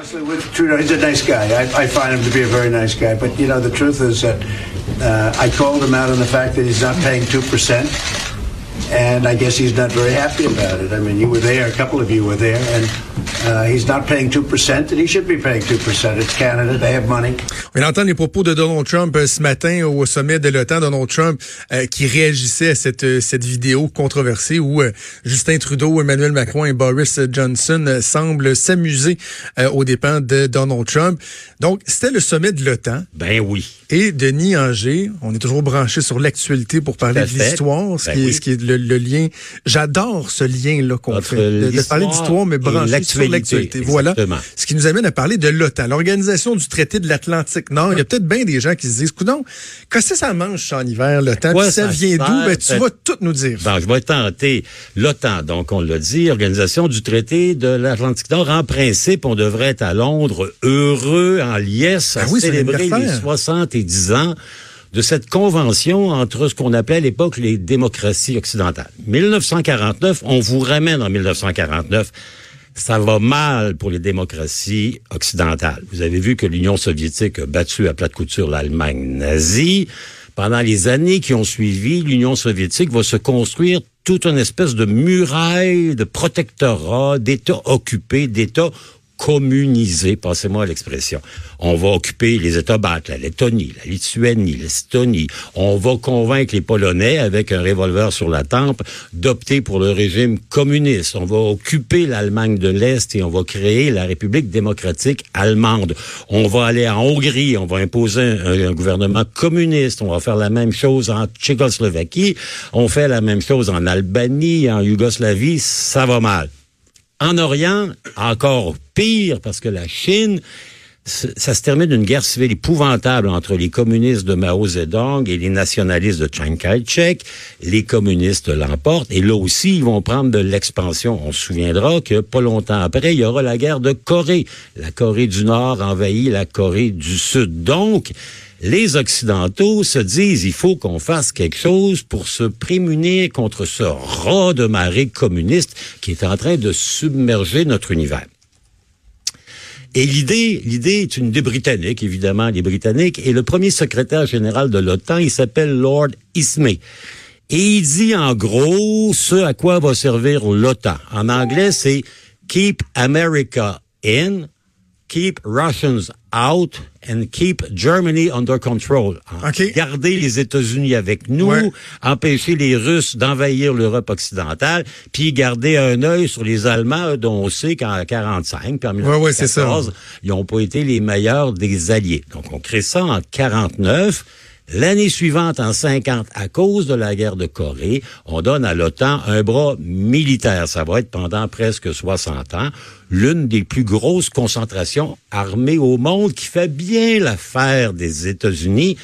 honestly, with Trudeau, he's a nice guy. I, I find him to be a very nice guy. But, you know, the truth is that uh, I called him out on the fact that he's not paying 2%. And I guess he's not very happy about it. I mean, you were there, a couple of you were there, and uh, he's not paying 2%, and he should be paying 2%. It's Canada, they have money. On entend les propos de Donald Trump euh, ce matin au sommet de l'OTAN. Donald Trump euh, qui réagissait à cette, euh, cette vidéo controversée où euh, Justin Trudeau, Emmanuel Macron et Boris Johnson euh, semblent s'amuser euh, aux dépens de Donald Trump. Donc, c'était le sommet de l'OTAN. Ben oui. Et Denis Anger, on est toujours branché sur l'actualité pour parler de l'histoire, ce, Ben qui est- oui. ce qui est le, le lien. J'adore ce lien-là qu'on fait. De, de parler d'histoire, mais branché sur l'actualité. Voilà. Ce qui nous amène à parler de l'OTAN, l'organisation du traité de l'Atlantique Nord. Il y a peut-être bien des gens qui se disent, coudon, qu'est-ce que ça mange en hiver, l'OTAN? Quoi Puis ça vient d'où? Ben, tu Ça- vas tout nous dire. Bon, je vais tenter l'OTAN. Donc, on l'a dit, Organisation du traité de l'Atlantique Nord. En principe, on devrait être à Londres heureux, en liesse, à Ah oui, célébrer les l'anniversaire. 70 ans de cette convention entre ce qu'on appelait à l'époque les démocraties occidentales. 1949, on vous ramène en 1949. Ça va mal pour les démocraties occidentales. Vous avez vu que l'Union soviétique a battu à plate couture l'Allemagne nazie. Pendant les années qui ont suivi, l'Union soviétique va se construire toute une espèce de muraille de protectorat, d'États occupés, d'États communisés, passez-moi l'expression. On va occuper les États baltes, la Lettonie, la Lituanie, l'Estonie. On va convaincre les Polonais, avec un revolver sur la tempe, d'opter pour le régime communiste. On va occuper l'Allemagne de l'Est et on va créer la République démocratique allemande. On va aller en Hongrie, on va imposer un, un gouvernement communiste. On va faire la même chose en Tchécoslovaquie. On fait la même chose en Albanie, en Yougoslavie. Ça va mal. En Orient, encore pire, parce que la Chine, ça se termine d'une guerre civile épouvantable entre les communistes de Mao Zedong et les nationalistes de Chiang Kai-shek. Les communistes l'emportent et là aussi, ils vont prendre de l'expansion. On se souviendra que pas longtemps après, il y aura la guerre de Corée. La Corée du Nord envahit la Corée du Sud. Donc, les Occidentaux se disent il faut qu'on fasse quelque chose pour se prémunir contre ce rat de marée communiste qui est en train de submerger notre univers. Et l'idée, l'idée est une idée britannique, évidemment, les Britanniques. Et le premier secrétaire général de l'OTAN, il s'appelle Lord Ismay. Et il dit en gros ce à quoi va servir l'OTAN. En anglais, c'est Keep America in, Keep Russians out, and Keep Germany under control. OK. Garder les États-Unis avec nous, Ouais. empêcher les Russes d'envahir l'Europe occidentale, puis garder un œil sur les Allemands, dont on sait qu'en 45, puis en Ouais, ouais, c'est ça. 1914, ils n'ont pas été les meilleurs des alliés. Donc, on crée ça en 49. L'année suivante, en 50, à cause de la guerre de Corée, on donne à l'OTAN un bras militaire. Ça va être pendant presque 60 ans l'une des plus grosses concentrations armées au monde qui fait bien l'affaire des États-Unis.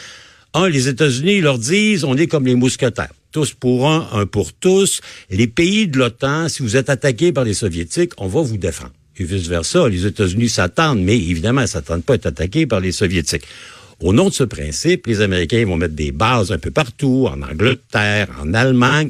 Un, les États-Unis leur disent, on est comme les mousquetaires. Tous pour un, un pour tous. Les pays de l'OTAN, si vous êtes attaqués par les Soviétiques, on va vous défendre. Et vice-versa, les États-Unis s'attendent, mais évidemment, ils s'attendent pas à être attaqués par les Soviétiques. Au nom de ce principe, les Américains vont mettre des bases un peu partout, en Angleterre, en Allemagne,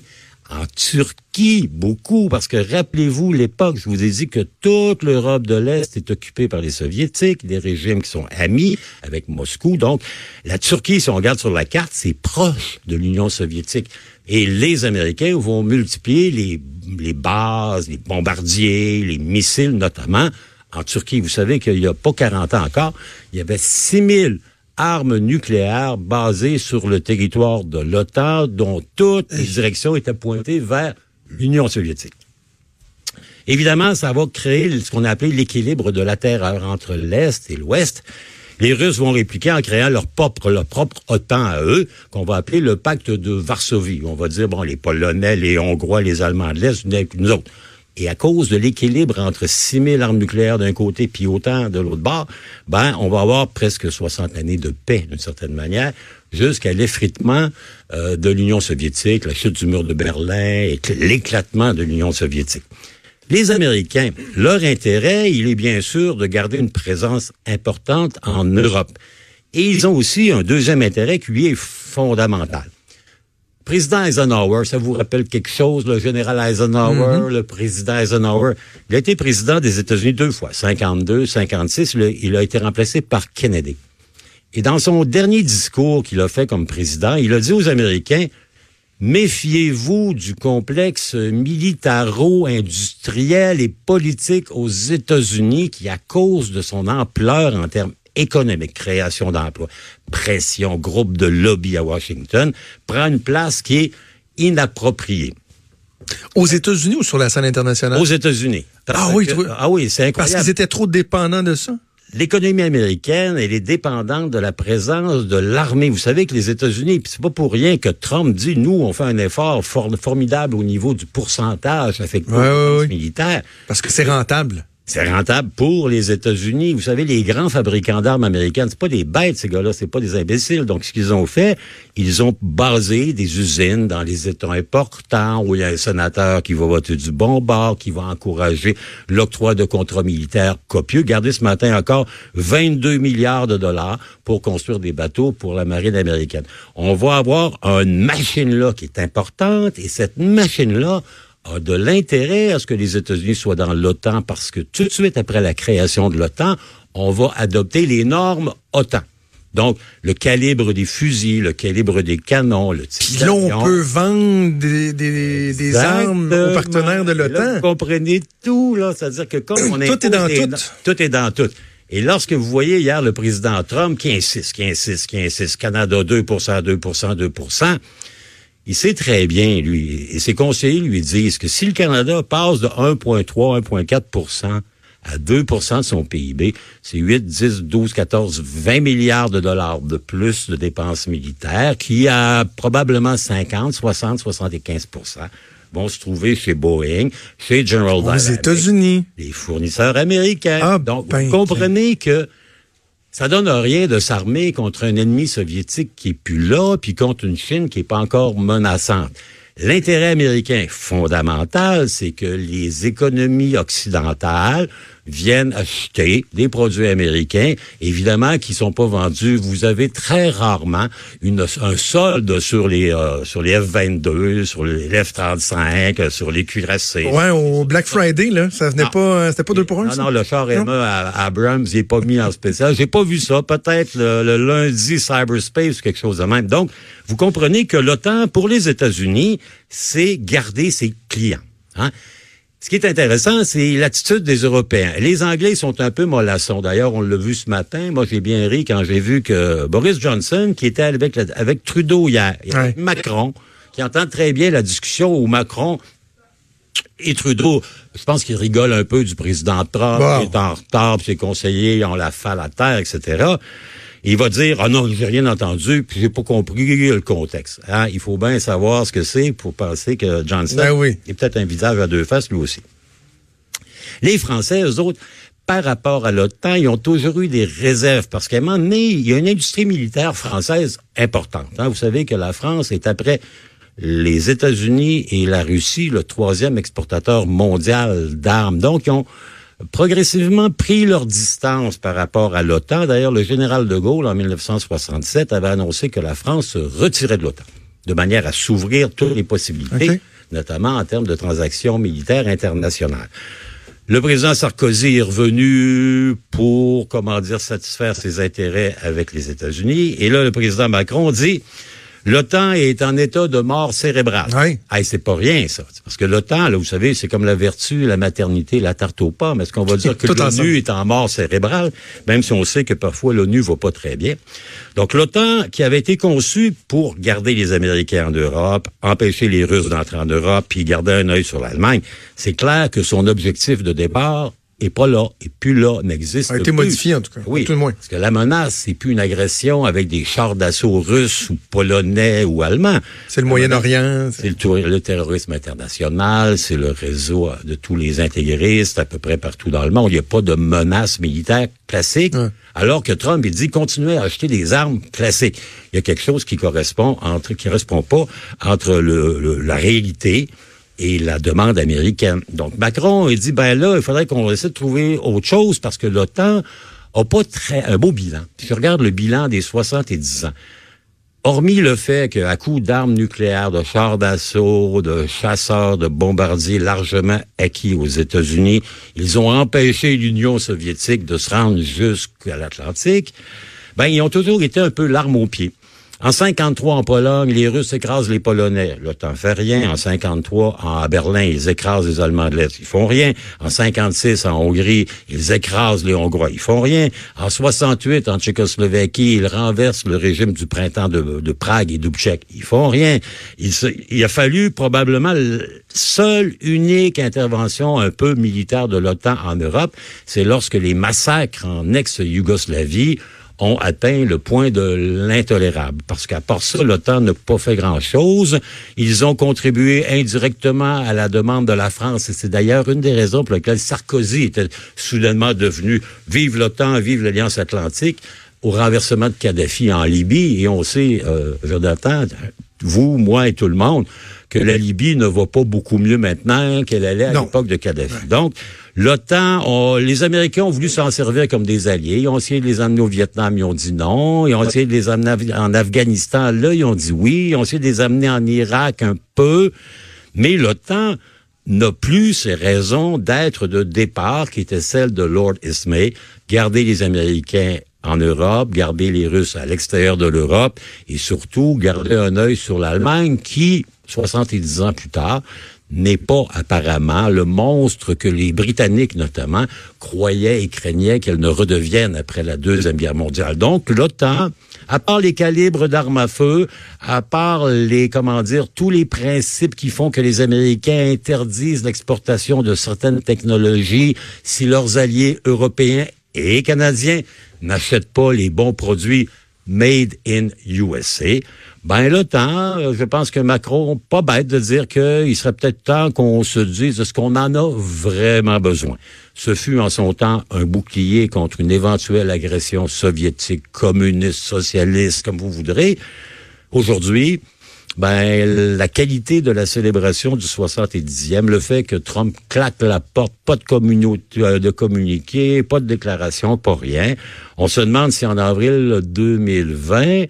en Turquie, beaucoup, parce que rappelez-vous l'époque, je vous ai dit que toute l'Europe de l'Est est occupée par les Soviétiques, des régimes qui sont amis avec Moscou. Donc, la Turquie, si on regarde sur la carte, c'est proche de l'Union soviétique. Et les Américains vont multiplier les, bases, les bombardiers, les missiles notamment. En Turquie, vous savez qu'il n'y a pas 40 ans encore, il y avait 6000 armes nucléaires basées sur le territoire de l'OTAN, dont toutes les directions étaient pointées vers l'Union soviétique. Évidemment, ça va créer ce qu'on a appelé l'équilibre de la terreur entre l'Est et l'Ouest. Les Russes vont répliquer en créant leur propre, leur propre OTAN à eux, qu'on va appeler le pacte de Varsovie. On va dire, bon, les Polonais, les Hongrois, les Allemands de l'Est, nous autres. Et à cause de l'équilibre entre 6000 armes nucléaires d'un côté puis autant de l'autre bord, ben, on va avoir presque 60 années de paix, d'une certaine manière, jusqu'à l'effritement euh, de l'Union soviétique, la chute du mur de Berlin et l'éclatement de l'Union soviétique. Les Américains, leur intérêt, il est bien sûr de garder une présence importante en Europe. Et ils ont aussi un deuxième intérêt qui lui est fondamental. Président Eisenhower, ça vous rappelle quelque chose, le général Eisenhower, le président Eisenhower? Il a été président des États-Unis deux fois, 52, 56. Il a, il a été remplacé par Kennedy. Et dans son dernier discours qu'il a fait comme président, il a dit aux Américains, méfiez-vous du complexe militaro-industriel et politique aux États-Unis qui, à cause de son ampleur en termes économiques, création d'emplois, pression, groupe de lobby à Washington, prend une place qui est inappropriée. Aux États-Unis ou sur la scène internationale? Aux États-Unis. Ah oui, que- ah oui, c'est Parce incroyable. qu'ils étaient trop dépendants de ça? L'économie américaine, elle est dépendante de la présence de l'armée. Vous savez que les États-Unis, puis c'est pas pour rien que Trump dit, nous, on fait un effort for- formidable au niveau du pourcentage affecté aux militaires. Parce que c'est rentable. C'est rentable pour les États-Unis. Vous savez, les grands fabricants d'armes américaines, c'est pas des bêtes, ces gars-là, c'est pas des imbéciles. Donc, ce qu'ils ont fait, ils ont basé des usines dans les États importants où il y a un sénateur qui va voter du bon bord, qui va encourager l'octroi de contrats militaires copieux. Regardez ce matin encore 22 milliards de dollars pour construire des bateaux pour la marine américaine. On va avoir une machine-là qui est importante et cette machine-là a de l'intérêt à ce que les États-Unis soient dans l'OTAN parce que tout de suite après la création de l'OTAN, on va adopter les normes OTAN. Donc, le calibre des fusils, le calibre des canons, le type Puis là, on peut vendre des, des, des armes aux partenaires de l'OTAN. Vous comprenez tout, là. C'est-à-dire que comme on Tout est dans tout. Tout est dans tout. Et lorsque vous voyez hier le président Trump qui insiste, qui insiste, qui insiste, Canada 2% 2% 2 il sait très bien, lui, et ses conseillers lui disent que si le Canada passe de 1,3, 1,4% à 2% de son PIB, c'est 8, 10, 12, 14, 20 milliards de dollars de plus de dépenses militaires qui, à probablement 50, 60, 75% vont se trouver chez Boeing, chez General Aux Dynamics, États-Unis. les fournisseurs américains. Ah, Donc, ben, vous comprenez que ça donne rien de s'armer contre un ennemi soviétique qui est plus là, puis contre une Chine qui est pas encore menaçante. L'intérêt américain fondamental, c'est que les économies occidentales viennent acheter des produits américains, évidemment, qui sont pas vendus. Vous avez très rarement une, un solde sur les euh, sur les F-22, sur les F-35, euh, sur les cuirassés. Ouais, au Black Friday, là, ça venait Non. pas, euh, c'était pas deux pour un, Non, ça? non, le char Emma à Abrams, il est pas mis en spécial. J'ai pas vu ça. Peut-être le, le lundi cyberspace ou quelque chose de même. Donc, vous comprenez que l'OTAN, pour les États-Unis, c'est garder ses clients. Hein? Ce qui est intéressant, c'est l'attitude des Européens. Les Anglais sont un peu mollassons. D'ailleurs, on l'a vu ce matin. Moi, j'ai bien ri quand j'ai vu que Boris Johnson, qui était avec, la- avec Trudeau hier, avec. Macron, qui entend très bien la discussion où Macron et Trudeau, je pense qu'il rigole un peu du président Trump, qui est en retard, puis ses conseillers ont la falle à terre, etc. Il va dire, ah non, j'ai rien entendu, puis j'ai pas compris le contexte. Hein? Il faut bien savoir ce que c'est pour penser que Johnson Ben oui. est peut-être un visage à deux faces, lui aussi. Les Français, eux autres, par rapport à l'OTAN, ils ont toujours eu des réserves parce qu'à un moment donné, il y a une industrie militaire française importante. hein. Vous savez que la France est après les États-Unis et la Russie le troisième exportateur mondial d'armes. Donc, ils ont progressivement pris leur distance par rapport à l'OTAN. D'ailleurs, le général de Gaulle, en 1967, avait annoncé que la France se retirait de l'OTAN, de manière à s'ouvrir toutes les possibilités, notamment en termes de transactions militaires internationales. Le président Sarkozy est revenu pour, comment dire, satisfaire ses intérêts avec les États-Unis. Et là, le président Macron dit, l'OTAN est en état de mort cérébrale. Oui. Hey, c'est pas rien, ça. Parce que l'OTAN, là, vous savez, c'est comme la vertu, la maternité, la tarte aux pommes. Est-ce qu'on va dire que l'ONU est en mort cérébrale, même si on sait que parfois l'ONU va pas très bien. Donc, l'OTAN, qui avait été conçu pour garder les Américains en Europe, empêcher les Russes d'entrer en Europe, puis garder un œil sur l'Allemagne, c'est clair que son objectif de départ est pas là, et plus là, n'existe A été plus. modifié, en tout cas, Oui. tout le moins. Parce que la menace, c'est plus une agression avec des chars d'assaut russes ou polonais ou allemands. C'est le Moyen-Orient. c'est le, terrorisme international, c'est le réseau euh, de tous les intégristes à peu près partout dans le monde. Il n'y a pas de menace militaire classique. Ouais. Alors que Trump, il dit continuez à acheter des armes classiques. Il y a quelque chose qui correspond entre, qui correspond pas entre le, le- la réalité et la demande américaine. Donc Macron, il dit ben là, il faudrait qu'on essaie de trouver autre chose parce que l'OTAN a pas très un beau bilan. Si je regarde le bilan des 70 ans, hormis le fait qu'à coup d'armes nucléaires, de chars d'assaut, de chasseurs, de bombardiers largement acquis aux États-Unis, ils ont empêché l'Union soviétique de se rendre jusqu'à l'Atlantique, ben, ils ont toujours été un peu l'arme au pied. En 53, en Pologne, les Russes écrasent les Polonais. L'OTAN fait rien. En 53, à Berlin, ils écrasent les Allemands de l'Est. Ils font rien. En 56, en Hongrie, ils écrasent les Hongrois. Ils font rien. En 68, en Tchécoslovaquie, ils renversent le régime du printemps de, Prague et d'Ubček. Ils font rien. Il, il a fallu probablement seule, unique intervention un peu militaire de l'OTAN en Europe, c'est lorsque les massacres en ex-Yougoslavie ont atteint le point de l'intolérable. Parce qu'à part ça, l'OTAN n'a pas fait grand-chose. Ils ont contribué indirectement à la demande de la France. Et c'est d'ailleurs une des raisons pour lesquelles Sarkozy était soudainement devenu vive l'OTAN, vive l'Alliance Atlantique au renversement de Kadhafi en Libye. Et on sait, euh, Jonathan, vous, moi et tout le monde, que la Libye ne va pas beaucoup mieux maintenant qu'elle allait à l'époque de Kadhafi. Donc, l'OTAN, les Américains ont voulu s'en servir comme des alliés. Ils ont essayé de les amener au Vietnam, ils ont dit non. Ils ont essayé de les amener en Afghanistan, là, ils ont dit oui. Ils ont essayé de les amener en Irak un peu. Mais l'OTAN n'a plus ses raisons d'être de départ, qui étaient celles de Lord Ismay, garder les Américains en Europe, garder les Russes à l'extérieur de l'Europe et surtout garder un œil sur l'Allemagne qui, 70 ans plus tard, n'est pas apparemment le monstre que les Britanniques notamment croyaient et craignaient qu'elle ne redevienne après la Deuxième Guerre mondiale. Donc l'OTAN, à part les calibres d'armes à feu, à part les, comment dire, tous les principes qui font que les Américains interdisent l'exportation de certaines technologies si leurs alliés européens et canadiens n'achètent pas les bons produits made in USA, ben l'OTAN, euh, je pense que Macron, pas bête de dire qu'il serait peut-être temps qu'on se dise est-ce qu'on en a vraiment besoin. Ce fut en son temps un bouclier contre une éventuelle agression soviétique, communiste, socialiste, comme vous voudrez. Aujourd'hui, ben, la qualité de la célébration du 70e, le fait que Trump claque la porte, pas de, euh, de communiqué, pas de déclaration, pas rien. On se demande si en avril 2020,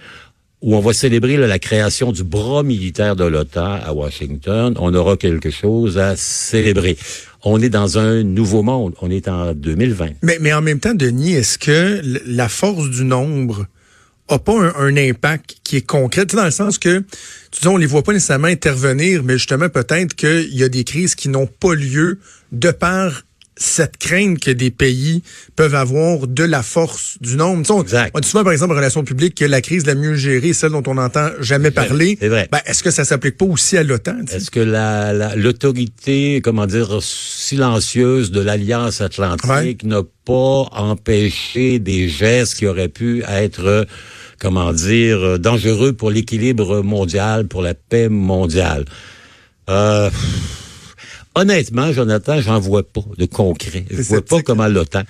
où on va célébrer la création du bras militaire de l'OTAN à Washington, on aura quelque chose à célébrer. On est dans un nouveau monde. On est en 2020. Mais, mais en même temps, Denis, est-ce que la force du nombre a pas un, impact qui est concret, dans le sens que, tu dis, on les voit pas nécessairement intervenir, mais justement, peut-être qu'il y a des crises qui n'ont pas lieu de par cette crainte que des pays peuvent avoir de la force du nombre. on, dit souvent, par exemple, en relations publiques, que la crise la mieux gérée, celle dont on n'entend jamais parler. C'est vrai. Ben, est-ce que ça s'applique pas aussi à l'OTAN? Est-ce que la, l'autorité, comment dire, silencieuse de l'Alliance Atlantique n'a pas empêché des gestes qui auraient pu être, comment dire, dangereux pour l'équilibre mondial, pour la paix mondiale? Euh, honnêtement, Jonathan, j'en vois pas de concret. Je vois pas comment l'OTAN.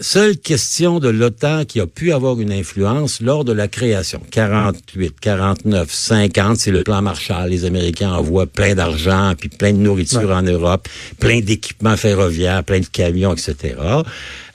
Seule question de l'OTAN qui a pu avoir une influence lors de la création. 48, 49, 50, c'est le plan Marshall. Les Américains envoient plein d'argent, puis plein de nourriture en Europe, plein d'équipements ferroviaires, plein de camions, etc.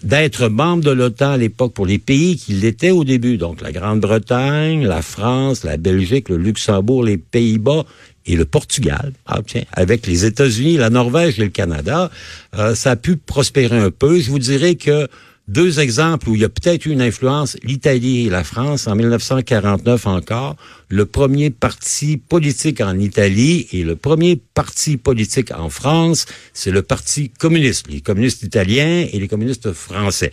D'être membre de l'OTAN à l'époque pour les pays qui l'étaient au début, donc la Grande-Bretagne, la France, la Belgique, le Luxembourg, les Pays-Bas, et le Portugal, ah, avec les États-Unis, la Norvège et le Canada, euh, ça a pu prospérer un peu. Je vous dirais que deux exemples où il y a peut-être eu une influence, l'Italie et la France, en 1949 encore, le premier parti politique en Italie et le premier parti politique en France, c'est le Parti communiste, les communistes italiens et les communistes français.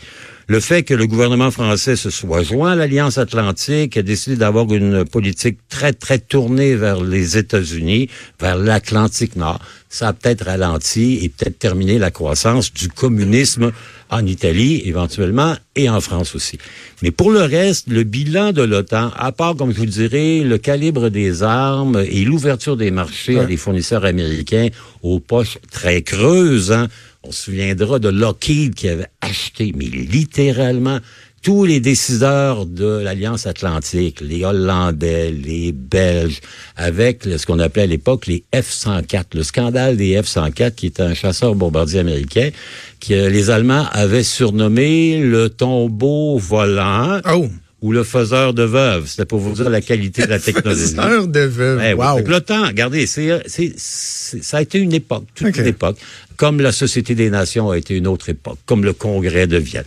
Le fait que le gouvernement français se soit joint à l'Alliance Atlantique, a décidé d'avoir une politique très, très tournée vers les États-Unis, vers l'Atlantique Nord, ça a peut-être ralenti et peut-être terminé la croissance du communisme en Italie éventuellement et en France aussi. Mais pour le reste, le bilan de l'OTAN, à part, comme je vous dirais, le calibre des armes et l'ouverture des marchés à des fournisseurs américains aux poches très creuses, hein, on se souviendra de Lockheed qui avait acheté, mais littéralement, tous les décideurs de l'Alliance Atlantique, les Hollandais, les Belges, avec ce qu'on appelait à l'époque les F-104, le scandale des F-104, qui était un chasseur bombardier américain, que les Allemands avaient surnommé le tombeau volant. Oh. ou le faiseur de veuves. C'était pour vous dire la qualité de la technologie. Faiseur de veuve. Eh oui. wow. Fait que L'OTAN, regardez, c'est, c'est, ça a été une époque, toute une époque, comme la Société des Nations a été une autre époque, comme le Congrès de Vienne.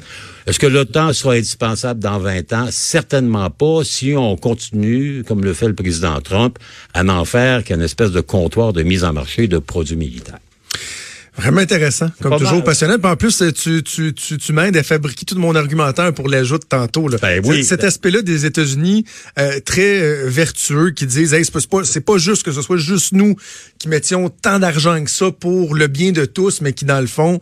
Est-ce que l'OTAN sera indispensable dans 20 ans? Certainement pas si on continue, comme le fait le président Trump, à n'en faire qu'une espèce de comptoir de mise en marché de produits militaires. Vraiment intéressant, comme toujours mal. passionnant. Puis en plus, tu, tu, tu, tu m'aides à fabriquer tout mon argumentaire pour l'ajout de tantôt. Là. Ben oui. Cet aspect-là des États-Unis euh, très euh, vertueux qui disent hey, c'est pas, c'est pas, c'est pas juste que ce soit juste nous qui mettions tant d'argent que ça pour le bien de tous, mais qui, dans le fond,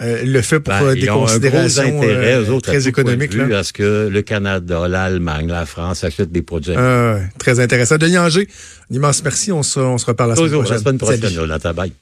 euh, le fait pour Ben, euh, des ils ont un gros considérations intérêt, euh, autres, très de économiques. là. à ce que le Canada, l'Allemagne, la France achètent des produits. Ah, ouais, très intéressant. Denis Anger, un immense merci. On se, on se reparle la semaine Toujours, la prochaine. semaine prochaine. Jonathan. Bye.